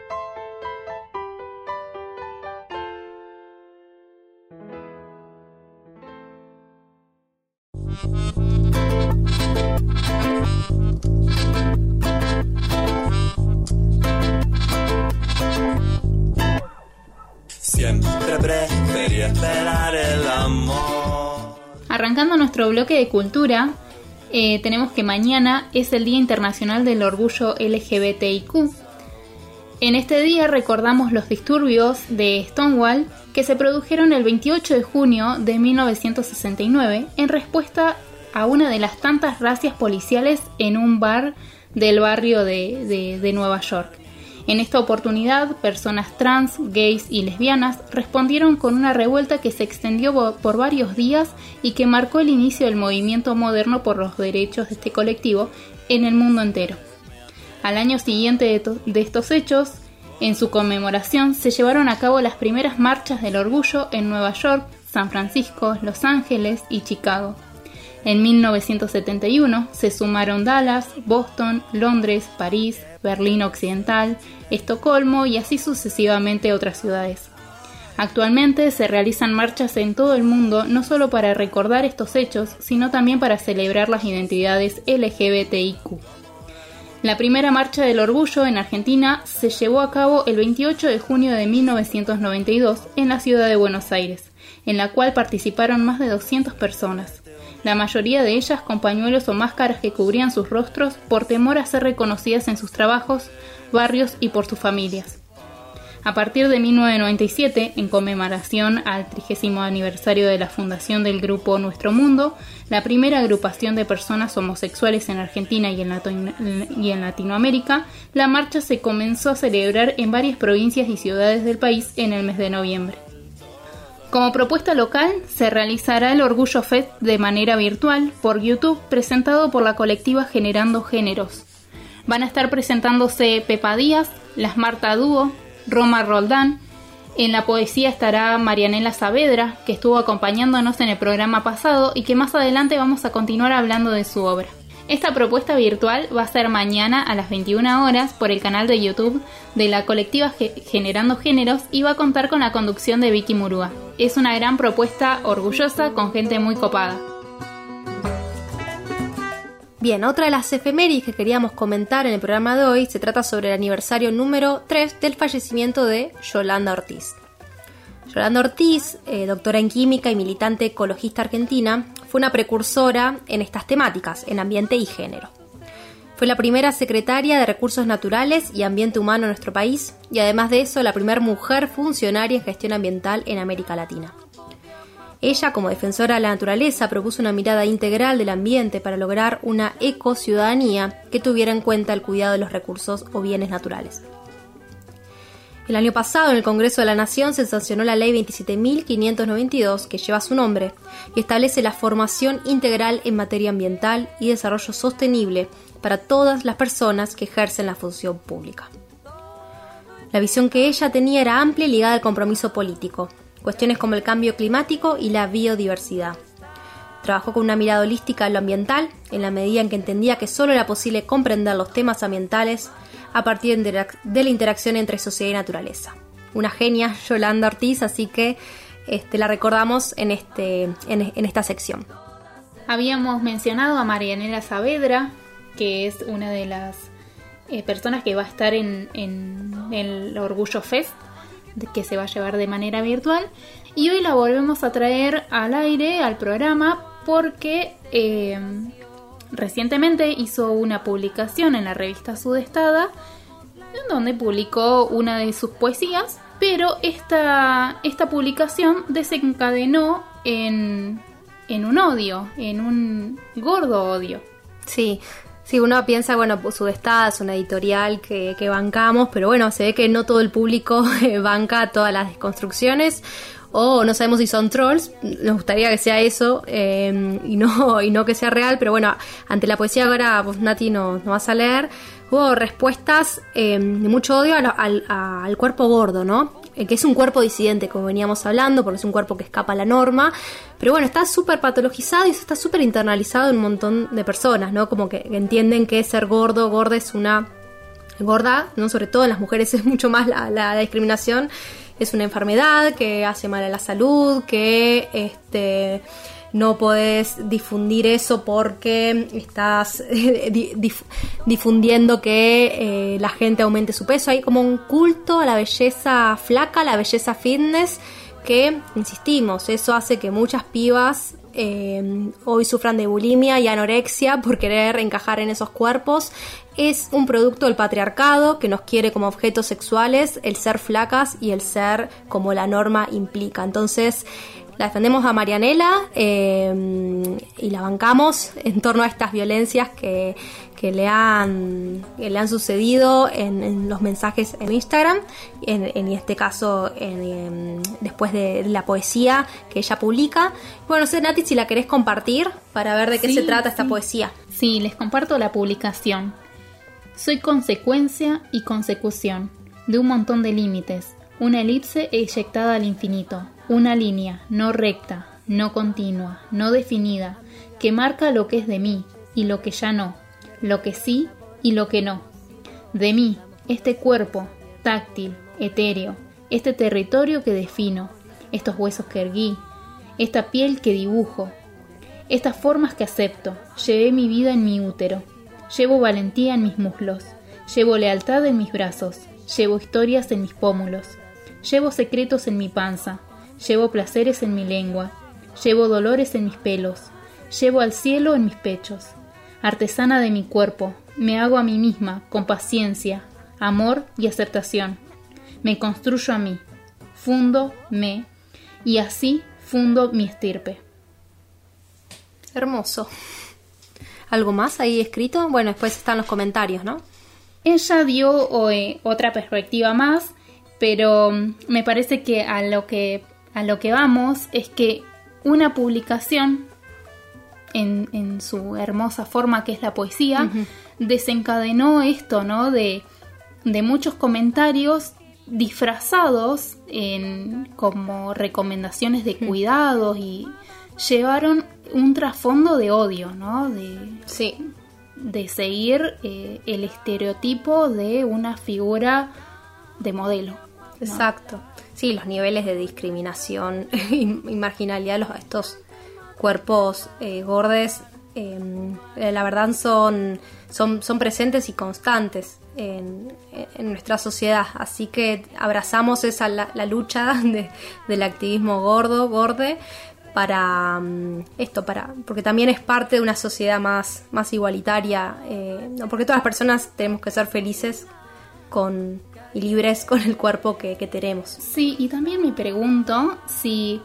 Nuestro bloque de cultura, eh, tenemos que mañana es el Día Internacional del Orgullo LGBTIQ. En este día recordamos los disturbios de Stonewall que se produjeron el 28 de junio de 1969 en respuesta a una de las tantas racias policiales en un bar del barrio de, de- de Nueva York. En esta oportunidad, personas trans, gays y lesbianas respondieron con una revuelta que se extendió por varios días y que marcó el inicio del movimiento moderno por los derechos de este colectivo en el mundo entero. Al año siguiente de estos hechos, en su conmemoración se llevaron a cabo las primeras marchas del orgullo en Nueva York, San Francisco, Los Ángeles y Chicago. En 1971 se sumaron Dallas, Boston, Londres, París, Berlín Occidental, Estocolmo y así sucesivamente otras ciudades. Actualmente se realizan marchas en todo el mundo no solo para recordar estos hechos, sino también para celebrar las identidades LGBTIQ. La primera marcha del orgullo en Argentina se llevó a cabo el 28 de junio de 1992 en la ciudad de Buenos Aires, en la cual participaron más de 200 personas, la mayoría de ellas con pañuelos o máscaras que cubrían sus rostros por temor a ser reconocidas en sus trabajos, barrios y por sus familias. A partir de 1997, en conmemoración al 30 aniversario de la fundación del grupo Nuestro Mundo, la primera agrupación de personas homosexuales en Argentina y en, Lato- y en Latinoamérica, la marcha se comenzó a celebrar en varias provincias y ciudades del país en el mes de noviembre. Como propuesta local, se realizará el Orgullo Fest de manera virtual por YouTube, presentado por la colectiva Generando Géneros. Van a estar presentándose Pepa Díaz, Las Marta Dúo, Roma Roldán. En la poesía estará Marianela Saavedra, que estuvo acompañándonos en el programa pasado y que más adelante vamos a continuar hablando de su obra. Esta propuesta virtual va a ser mañana a las 21 horas por el canal de YouTube de la colectiva Ge- Generando Géneros y va a contar con la conducción de Vicky Murúa. Es una gran propuesta orgullosa con gente muy copada. Bien, otra de las efemérides que queríamos comentar en el programa de hoy se trata sobre el aniversario número 3 del fallecimiento de Yolanda Ortiz. Yolanda Ortiz, eh, doctora en química y militante ecologista argentina, fue una precursora en estas temáticas, en ambiente y género. Fue la primera secretaria de Recursos Naturales y Ambiente Humano en nuestro país y además de eso la primera mujer funcionaria en gestión ambiental en América Latina. Ella, como defensora de la naturaleza, propuso una mirada integral del ambiente para lograr una ecociudadanía que tuviera en cuenta el cuidado de los recursos o bienes naturales. El año pasado, en el Congreso de la Nación, se sancionó la Ley 27.592, que lleva su nombre, y establece la formación integral en materia ambiental y desarrollo sostenible para todas las personas que ejercen la función pública. La visión que ella tenía era amplia y ligada al compromiso político, cuestiones como el cambio climático y la biodiversidad. Trabajó con una mirada holística en lo ambiental, en la medida en que entendía que solo era posible comprender los temas ambientales a partir de la interacción entre sociedad y naturaleza. Una genia, Yolanda Ortiz, así que este, la recordamos en, este, esta sección. Habíamos mencionado a Marianela Saavedra, que es una de las eh, personas que va a estar en, el Orgullo Fest, que se va a llevar de manera virtual. Y hoy la volvemos a traer al aire, al programa, porque eh, recientemente hizo una publicación en la revista Sudestada, en donde publicó una de sus poesías, pero esta, esta publicación desencadenó en, en un odio, en un gordo odio. Sí, sí, uno piensa, bueno, pues Sudestada es una editorial que, que bancamos, pero bueno, se ve que no todo el público banca todas las desconstrucciones. O no sabemos si son trolls, nos gustaría que sea eso eh, y, no, y no que sea real, pero bueno, ante la poesía ahora pues, Nati nos, nos vas a leer, hubo respuestas eh, de mucho odio al, a- al cuerpo gordo, ¿no? eh, que es un cuerpo disidente, como veníamos hablando, porque es un cuerpo que escapa a la norma, pero bueno, está súper patologizado y eso está súper internalizado en un montón de personas, ¿no? Como que entienden que ser gordo, gorda es una gorda, ¿no? Sobre todo en las mujeres es mucho más la- la discriminación, es una enfermedad que hace mal a la salud, que este no podés difundir eso porque estás di- dif- difundiendo que eh, la gente aumente su peso. Hay como un culto a la belleza flaca, a la belleza fitness, que, insistimos, eso hace que muchas pibas eh, hoy sufran de bulimia y anorexia por querer encajar en esos cuerpos. Es un producto del patriarcado que nos quiere como objetos sexuales el ser flacas y el ser como la norma implica. Entonces, la defendemos a Marianela eh, y la bancamos en torno a estas violencias que, que le, han, que le han sucedido en, en los mensajes en Instagram, en, en este caso en, después de la poesía que ella publica. Bueno, no sé, Nati, si la querés compartir para ver de qué Sí, se trata esta sí. poesía. Sí, les comparto la publicación. Soy consecuencia y consecución de un montón de límites, una elipse eyectada al infinito, una línea no recta, no continua, no definida, que marca lo que es de mí y lo que ya no, lo que sí y lo que no. De mí, este cuerpo, táctil, etéreo, este territorio que defino, estos huesos que erguí, esta piel que dibujo, estas formas que acepto, llevé mi vida en mi útero, llevo valentía en mis muslos, llevo lealtad en mis brazos, llevo historias en mis pómulos, llevo secretos en mi panza, llevo placeres en mi lengua, llevo dolores en mis pelos, llevo al cielo en mis pechos. Artesana de mi cuerpo, me hago a mí misma con paciencia, amor y aceptación. Me construyo a mí, fundo me, y así fundo mi estirpe. Hermoso. ¿Algo más ahí escrito? Bueno, después están los comentarios, ¿no? Ella dio eh, otra perspectiva más, pero mm, me parece que a lo que a lo que vamos es que una publicación en, en su hermosa forma que es la poesía desencadenó esto, ¿no? De, de muchos comentarios disfrazados en como recomendaciones de cuidados y llevaron un trasfondo de odio, ¿no? De, sí. de seguir eh, el estereotipo de una figura de modelo. ¿no? Exacto. Sí, los niveles de discriminación y marginalidad de los, estos cuerpos eh, gordes, eh, la verdad son, son, son presentes y constantes en, en nuestra sociedad. Así que abrazamos esa la, la lucha de- del activismo gordo, gorde, para mm, esto, para porque también es parte de una sociedad más, más igualitaria, eh, no, porque todas las personas tenemos que ser felices con y libres con el cuerpo que, que tenemos. Sí, y también me pregunto si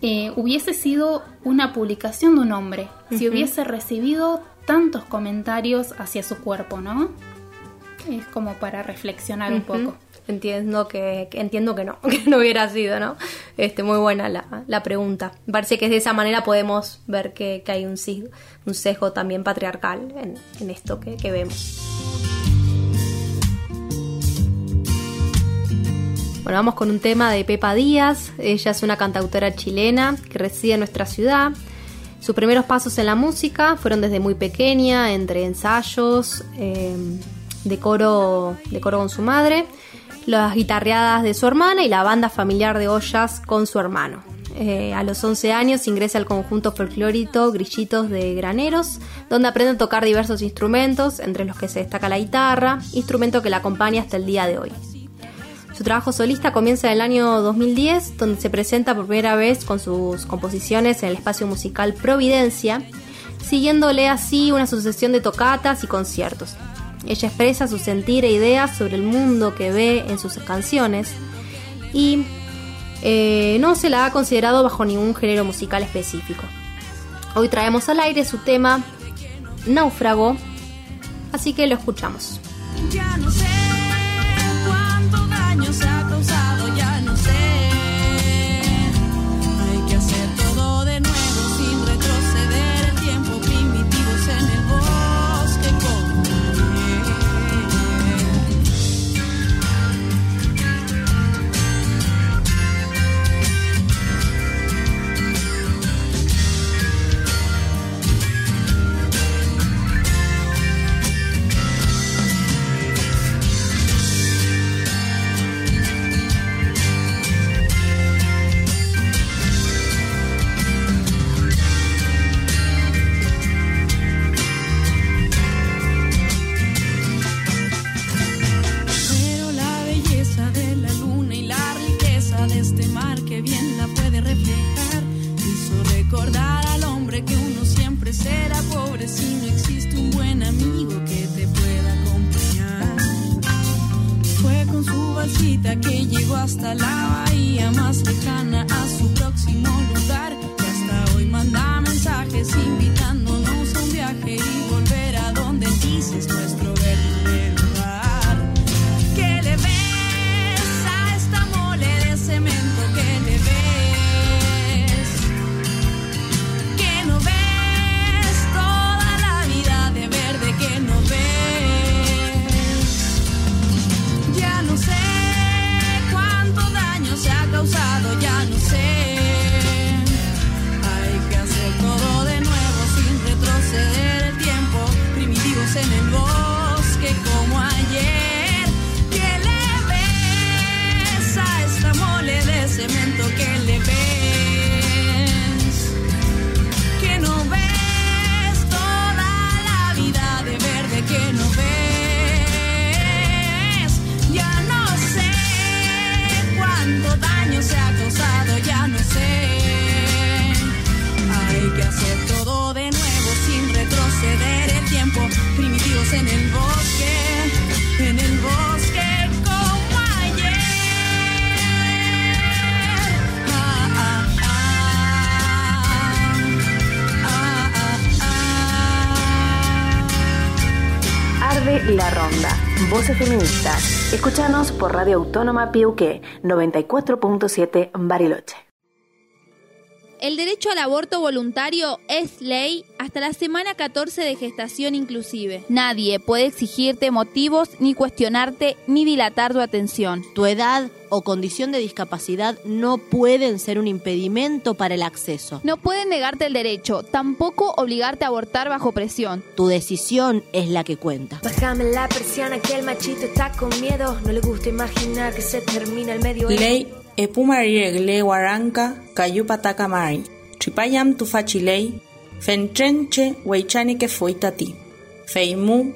eh, hubiese sido una publicación de un hombre, si hubiese recibido tantos comentarios hacia su cuerpo, ¿no? Es como para reflexionar un poco. Entiendo que, entiendo que no, que no hubiera sido, ¿no? Este, muy buena la, la pregunta. Parece que de esa manera podemos ver que, que hay un, un sesgo también patriarcal en, en esto que, que vemos. Bueno, vamos con un tema de Pepa Díaz. Ella es una cantautora chilena que reside en nuestra ciudad. Sus primeros pasos en la música fueron desde muy pequeña, entre ensayos, eh, de, coro, de coro con su madre, las guitarreadas de su hermana y la banda familiar de ollas con su hermano. Eh, a los 11 años ingresa al conjunto folclórico Grillitos de Graneros, donde aprende a tocar diversos instrumentos, entre los que se destaca la guitarra, instrumento que la acompaña hasta el día de hoy. Su trabajo solista comienza en el año 2010, donde se presenta por primera vez con sus composiciones en el espacio musical Providencia, siguiéndole así una sucesión de tocatas y conciertos. Ella expresa su sentir e ideas sobre el mundo que ve en sus canciones y eh, no se la ha considerado bajo ningún género musical específico. Hoy traemos al aire su tema Náufrago, así que lo escuchamos. Donde dices nuestro por Radio Autónoma Piuqué 94.7 Bariloche. El derecho al aborto voluntario es ley hasta la semana 14 de gestación inclusive. Nadie puede exigirte motivos, ni cuestionarte, ni dilatar tu atención. Tu edad o condición de discapacidad no pueden ser un impedimento para el acceso. No pueden negarte el derecho, tampoco obligarte a abortar bajo presión. Tu decisión es la que cuenta. Bájame la persiana que el machito está con miedo. No le gusta imaginar que se termina el medio. Ley epumariregle waranka kayupataka mari. Tripayam tufachilei. Fenchenche weichani fuitati. Feimu.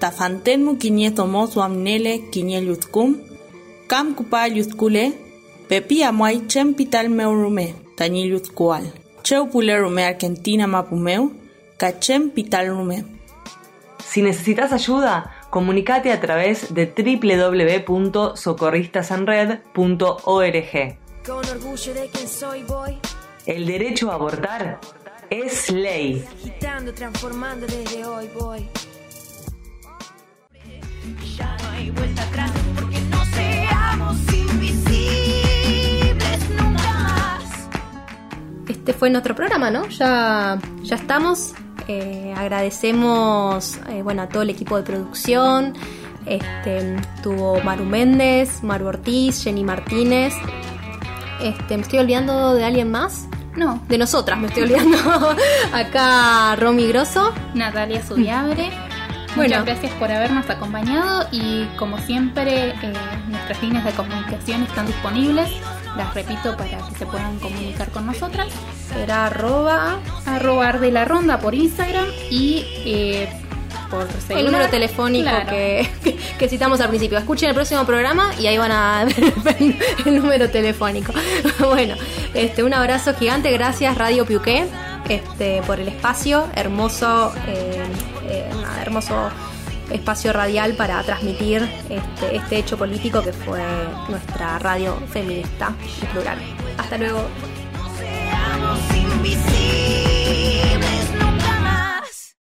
Tafantenmu kinieto mosu amnele kinielutzkum. Kam kupa yutkule. Pepi amuay chempital meurume. Tañilutzkual. Cheupulerume Argentina mapumeu. Kachem pital rume. Si necesitas ayuda, comunicate a través de www.socorristasenred.org. Con orgullo de quien soy, voy El derecho a abortar es ley. agitando, transformando desde hoy, voy. Ya no hay vuelta atrás porque no seamos invisibles nunca más. Este fue nuestro programa, ¿no? Ya, ya estamos. Eh, agradecemos eh, bueno, a todo el equipo de producción. Este, tuvo Maru Méndez, Maru Ortiz, Jenny Martínez. Este, ¿Me estoy olvidando de alguien más? No. De nosotras me estoy olvidando. Acá Romy Grosso. Natalia Subiabre. Bueno. Muchas gracias por habernos acompañado y como siempre eh, nuestras líneas de comunicación están disponibles. Las repito para que se puedan comunicar con nosotras. Será arroba, arroba de la ronda por Instagram y eh, por celular. El número telefónico Claro. que, que citamos al principio. Escuchen el próximo programa y ahí van a ver el número telefónico. Bueno, este, un abrazo gigante. Gracias Radio Piuqué este, por el espacio. Hermoso, eh, eh, hermoso espacio radial para transmitir este, este hecho político que fue nuestra radio feminista y plural. Hasta luego.